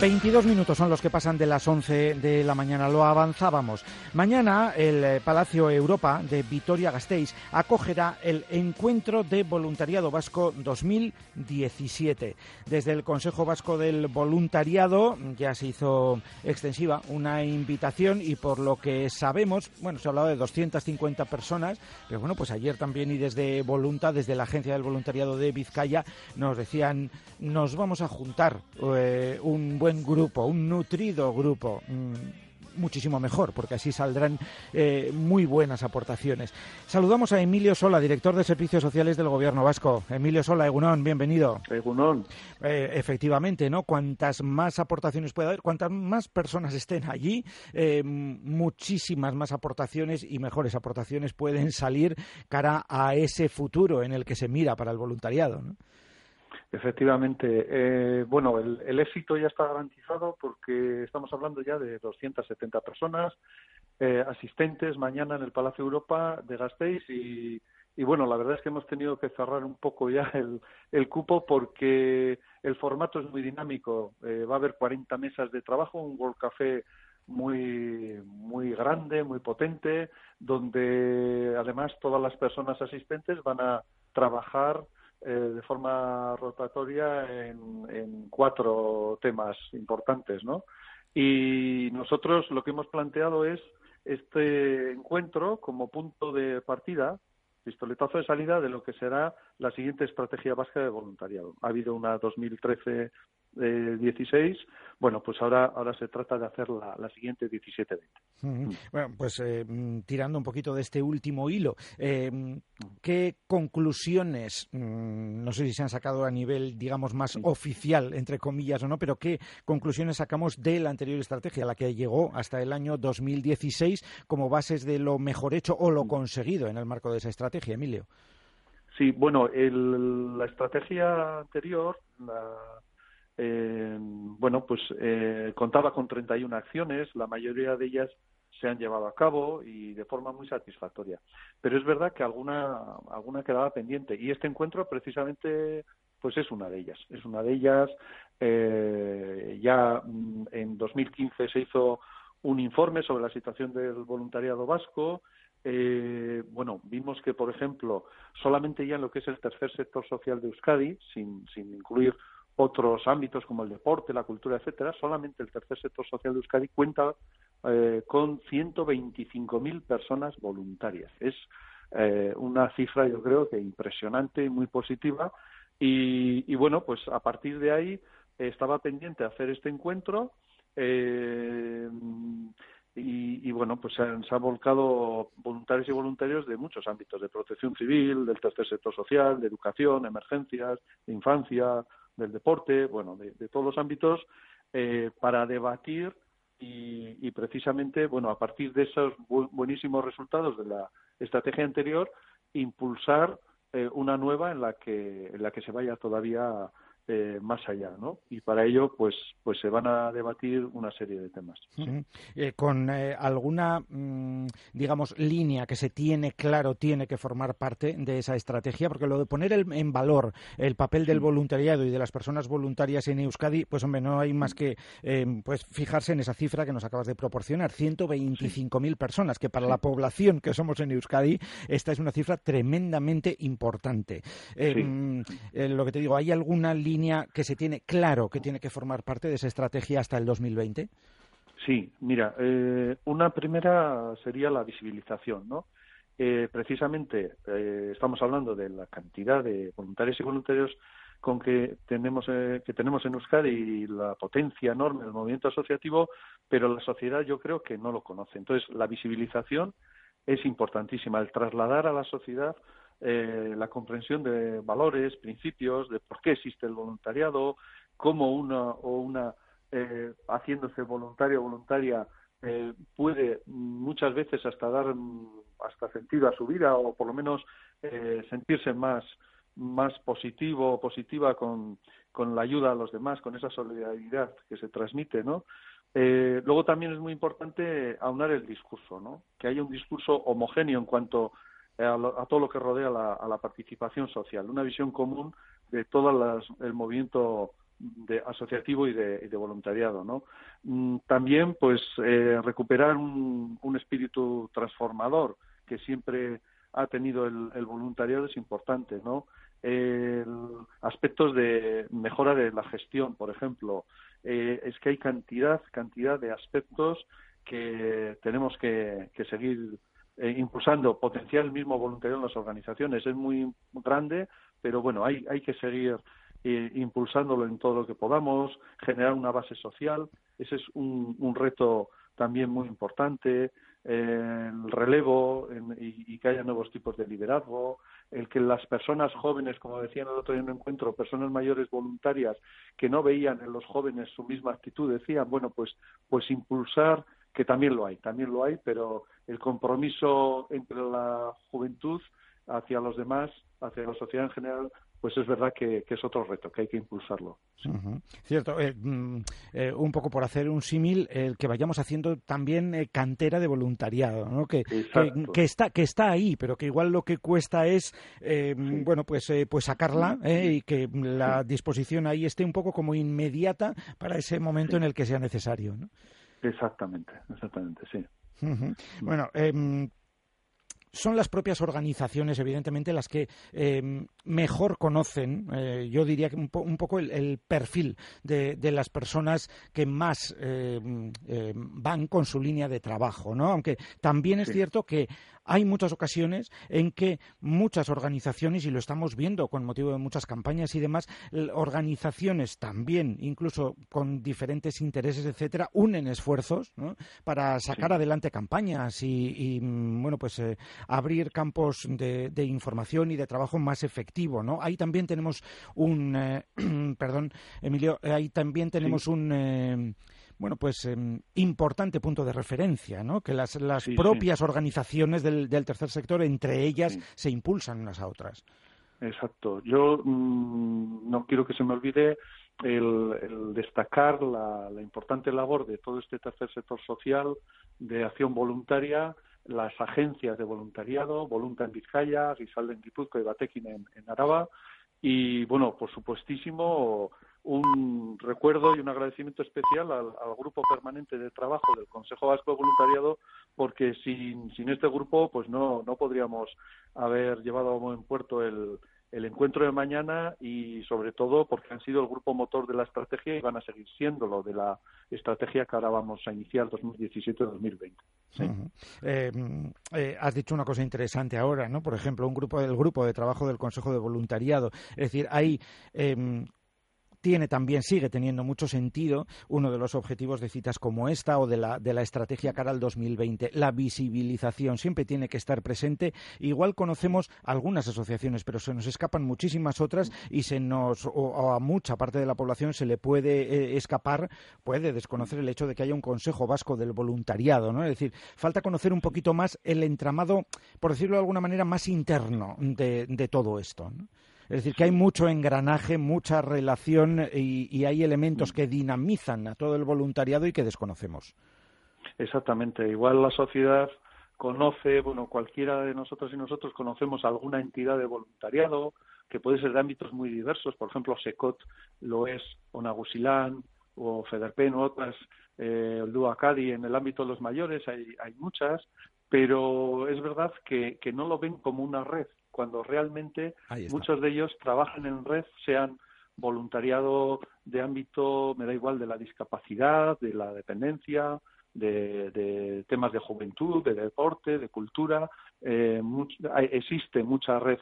22 minutos son los que pasan de las 11 de la mañana. Lo avanzábamos. Mañana el eh, Palacio Europa de Vitoria-Gasteiz acogerá el Encuentro de Voluntariado Vasco 2017. Desde el Consejo Vasco del Voluntariado ya se hizo extensiva una invitación y por lo que sabemos, bueno, se ha hablado de 250 personas, pero bueno, pues ayer también y desde Volunta, desde la Agencia del Voluntariado de Vizcaya, nos decían, nos vamos a juntar eh, un buen grupo, un nutrido grupo. Mm, muchísimo mejor, porque así saldrán eh, muy buenas aportaciones. Saludamos a Emilio Sola, director de Servicios Sociales del Gobierno Vasco. Emilio Sola, Egunón, bienvenido. Egunón. Eh, efectivamente, ¿no? Cuantas más aportaciones pueda haber, cuantas más personas estén allí, eh, muchísimas más aportaciones y mejores aportaciones pueden salir cara a ese futuro en el que se mira para el voluntariado, ¿no? Efectivamente. Eh, bueno, el, éxito ya está garantizado porque estamos hablando ya de 270 personas eh, asistentes mañana en el Palacio Europa de Gasteiz y, bueno, la verdad es que hemos tenido que cerrar un poco ya el, cupo porque el formato es muy dinámico. Eh, va a haber 40 mesas de trabajo, un World Café muy muy grande, muy potente, donde además todas las personas asistentes van a trabajar eh, de forma rotatoria en, cuatro temas importantes, ¿no? Y nosotros lo que hemos planteado es este encuentro como punto de partida, pistoletazo de salida de lo que será la siguiente estrategia básica de voluntariado. Ha habido una 2013 eh, 16, bueno, pues ahora, ahora se trata de hacer la, la siguiente 17-20. Mm. Bueno, pues eh, mm, tirando un poquito de este último hilo, eh, ¿qué conclusiones, mm, no sé si se han sacado a nivel, digamos, más oficial, entre comillas o no, pero qué conclusiones sacamos de la anterior estrategia, la que llegó hasta el año 2016 como bases de lo mejor hecho o lo conseguido en el marco de esa estrategia, Emilio? Sí, bueno, el, la estrategia anterior, la eh, bueno, pues eh, contaba con 31 acciones, la mayoría de ellas se han llevado a cabo y de forma muy satisfactoria. Pero es verdad que alguna, alguna quedaba pendiente y este encuentro precisamente pues es una de ellas. Es una de ellas. Eh, ya mm, en 2015 se hizo un informe sobre la situación del voluntariado vasco. Eh, bueno, vimos que, por ejemplo, solamente ya en lo que es el tercer sector social de Euskadi, sin, sin incluir otros ámbitos como el deporte, la cultura, etcétera, solamente el tercer sector social de Euskadi cuenta eh, con 125.000 personas voluntarias. Es eh, una cifra, yo creo que impresionante y muy positiva. Y, bueno, pues a partir de ahí estaba pendiente hacer este encuentro. Eh, y, bueno, pues se han, se han, volcado voluntarios y voluntarios de muchos ámbitos, de protección civil, del tercer sector social, de educación, emergencias, de infancia, del deporte, bueno, de, todos los ámbitos, eh, para debatir y, precisamente, bueno, a partir de esos buenísimos resultados de la estrategia anterior, impulsar eh, una nueva en la que en la que se vaya todavía eh, más allá, ¿no? Y para ello, pues, pues se van a debatir una serie de temas. Eh, con eh, alguna, mm, digamos, línea que se tiene claro, tiene que formar parte de esa estrategia, porque lo de poner en valor el papel del voluntariado y de las personas voluntarias en Euskadi, pues hombre, no hay más que pues fijarse en esa cifra que nos acabas de proporcionar, 125.000 personas, que para la población que somos en Euskadi, esta es una cifra tremendamente importante. Mm, lo que te digo, ¿hay alguna línea que se tiene claro que tiene que formar parte de esa estrategia hasta el 2020? Sí, mira, eh, una primera sería la visibilización, ¿no? Eh, precisamente eh, estamos hablando de la cantidad de voluntarios y voluntarios con que tenemos que tenemos en Euskadi y la potencia enorme del movimiento asociativo, pero la sociedad yo creo que no lo conoce. Entonces, la visibilización es importantísima, el trasladar a la sociedad la comprensión de valores, principios, de por qué existe el voluntariado, cómo una o una haciéndose voluntario o voluntaria puede muchas veces hasta dar hasta sentido a su vida o por lo menos sentirse más más positivo o positiva con, con la ayuda a los demás, con esa solidaridad que se transmite, ¿no? Eh, luego también es muy importante aunar el discurso, ¿no? Que haya un discurso homogéneo en cuanto todo lo que rodea a la participación social, una visión común de todo el movimiento de asociativo y de, voluntariado, ¿no? Mm, también, pues, eh, recuperar un, espíritu transformador que siempre ha tenido el, voluntariado es importante, ¿no? aspectos de mejora de la gestión, por ejemplo. Eh, es que hay cantidad, cantidad de aspectos que tenemos que, seguir eh, impulsando. Potencial mismo voluntario en las organizaciones es muy grande, pero bueno, hay, hay que seguir eh, impulsándolo en todo lo que podamos, generar una base social. Ese es un, reto también muy importante el relevo y, que haya nuevos tipos de liderazgo, el que las personas jóvenes, como decían el otro día en un encuentro, personas mayores voluntarias que no veían en los jóvenes su misma actitud, decían, bueno, pues, pues impulsar, que también lo hay, también lo hay, pero el compromiso entre la juventud hacia los demás, hacia la sociedad en general, pues es verdad que, es otro reto, que hay que impulsarlo. Cierto, eh, mm, eh, un poco por hacer un símil, el que vayamos haciendo también eh, cantera de voluntariado, ¿no? Que, que, está, que está ahí, pero que igual lo que cuesta es, bueno, pues, pues sacarla y que la disposición ahí esté un poco como inmediata para ese momento en el que sea necesario, ¿no? Exactamente, exactamente, sí. Bueno, eh, son las propias organizaciones, evidentemente, las que em, mejor conocen, eh, yo diría que un, poco el, perfil de, las personas que más em, em, van con su línea de trabajo, ¿no? Aunque también es cierto que hay muchas ocasiones en que muchas organizaciones, y lo estamos viendo con motivo de muchas campañas y demás, organizaciones también, incluso con diferentes intereses, etcétera, unen esfuerzos para sacar adelante campañas y, mm, bueno, pues eh, abrir campos de, información y de trabajo más efectivo, ¿no? Ahí también tenemos un, eh, perdón, Emilio, ahí también tenemos un eh, bueno, pues em, importante punto de referencia, ¿no? Que las, las propias organizaciones del, del, tercer sector, entre ellas, se impulsan unas a otras. Exacto. Yo mm, no quiero que se me olvide el, destacar la, importante labor de todo este tercer sector social de acción voluntaria, las agencias de voluntariado, Volunta en Vizcaya, Gisalde en Guipúzcoa y Batekin en, en Araba, y bueno, por supuestísimo, un recuerdo y un agradecimiento especial al, grupo permanente de trabajo del Consejo Vasco de Voluntariado, porque sin, sin este grupo pues no, no podríamos haber llevado a buen puerto el, el encuentro de mañana y sobre todo porque han sido el grupo motor de la estrategia y van a seguir siéndolo de la estrategia que ahora vamos a iniciar 2017-2020. Eh, eh, has dicho una cosa interesante ahora, ¿no? Por ejemplo, un grupo del grupo de trabajo del Consejo de Voluntariado. Es decir, hay em, tiene también, sigue teniendo mucho sentido uno de los objetivos de citas como esta o de la, de la estrategia cara al 2020. La visibilización siempre tiene que estar presente. Igual conocemos algunas asociaciones, pero se nos escapan muchísimas otras y se nos, o, a mucha parte de la población se le puede eh, escapar, puede desconocer el hecho de que haya un Consejo Vasco del Voluntariado, ¿no? Es decir, falta conocer un poquito más el entramado, por decirlo de alguna manera, más interno de, de todo esto. Es decir, que hay mucho engranaje, mucha relación y, hay elementos que dinamizan a todo el voluntariado y que desconocemos. Exactamente. Igual la sociedad conoce, bueno, cualquiera de nosotros y nosotros conocemos alguna entidad de voluntariado que puede ser de ámbitos muy diversos, por ejemplo, SECOT lo es, o Nagusilán, o Federpen, o otras, eh, el Duacadi, en el ámbito de los mayores hay, hay muchas, pero es verdad que, que no lo ven como una red, cuando realmente muchos de ellos trabajan en red, sean voluntariado de ámbito, me da igual, de la discapacidad, de la dependencia, de, temas de juventud, de deporte, de cultura. Eh, existe mucha red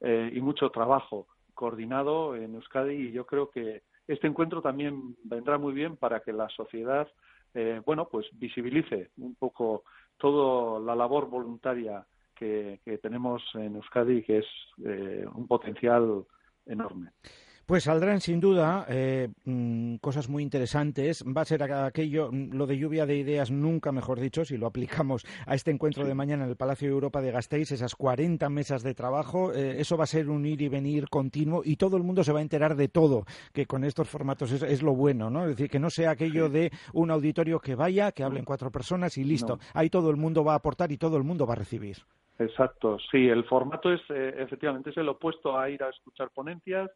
eh, y mucho trabajo coordinado en Euskadi y yo creo que este encuentro también vendrá muy bien para que la sociedad, eh, bueno, pues visibilice un poco toda la labor voluntaria que, tenemos en Euskadi que es un potencial enorme. Pues saldrán sin duda eh, mm, cosas muy interesantes. Va a ser aquello, mm, lo de lluvia de ideas, nunca mejor dicho, si lo aplicamos a este encuentro de mañana en el Palacio de Europa de Gasteiz, esas 40 mesas de trabajo, eh, eso va a ser un ir y venir continuo y todo el mundo se va a enterar de todo, que con estos formatos es, lo bueno, ¿no? Es decir, que no sea aquello de un auditorio que vaya, que hablen cuatro personas y listo. Ahí todo el mundo va a aportar y todo el mundo va a recibir. Exacto, sí, el formato es eh, efectivamente es el opuesto a ir a escuchar ponencias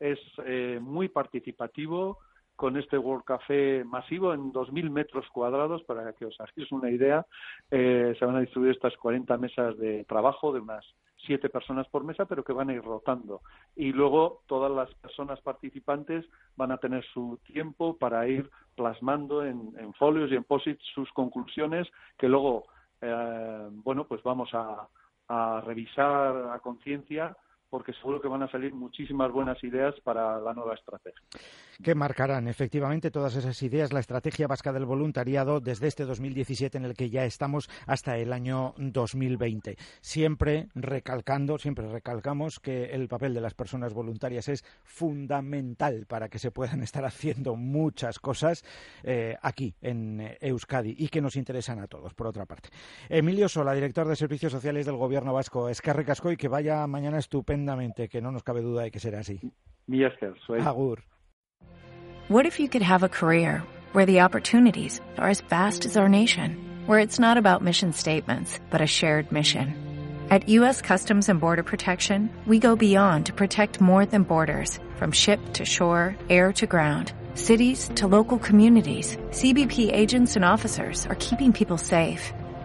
es eh, muy participativo con este World Café masivo en 2.000 metros cuadrados, para que os hagáis una idea, eh, se van a distribuir estas 40 mesas de trabajo de unas siete personas por mesa, pero que van a ir rotando. Y luego todas las personas participantes van a tener su tiempo para ir plasmando en, folios y en posits sus conclusiones, que luego, eh, bueno, pues vamos a, a revisar a conciencia porque seguro que van a salir muchísimas buenas ideas para la nueva estrategia. Que marcarán efectivamente todas esas ideas la estrategia vasca del voluntariado desde este 2017 en el que ya estamos hasta el año 2020. Siempre recalcando, siempre recalcamos que el papel de las personas voluntarias es fundamental para que se puedan estar haciendo muchas cosas eh, aquí en Euskadi y que nos interesan a todos, por otra parte. Emilio Sola, director de Servicios Sociales del Gobierno Vasco. Escarre Casco y que vaya mañana estupendo tremendamente, que no nos cabe duda de que será así. Agur. What if you could have a career where the opportunities are as vast as our nation, where it's not about mission statements, but a shared mission? At U.S. Customs and Border Protection, we go beyond to protect more than borders, from ship to shore, air to ground, cities to local communities. CBP agents and officers are keeping people safe.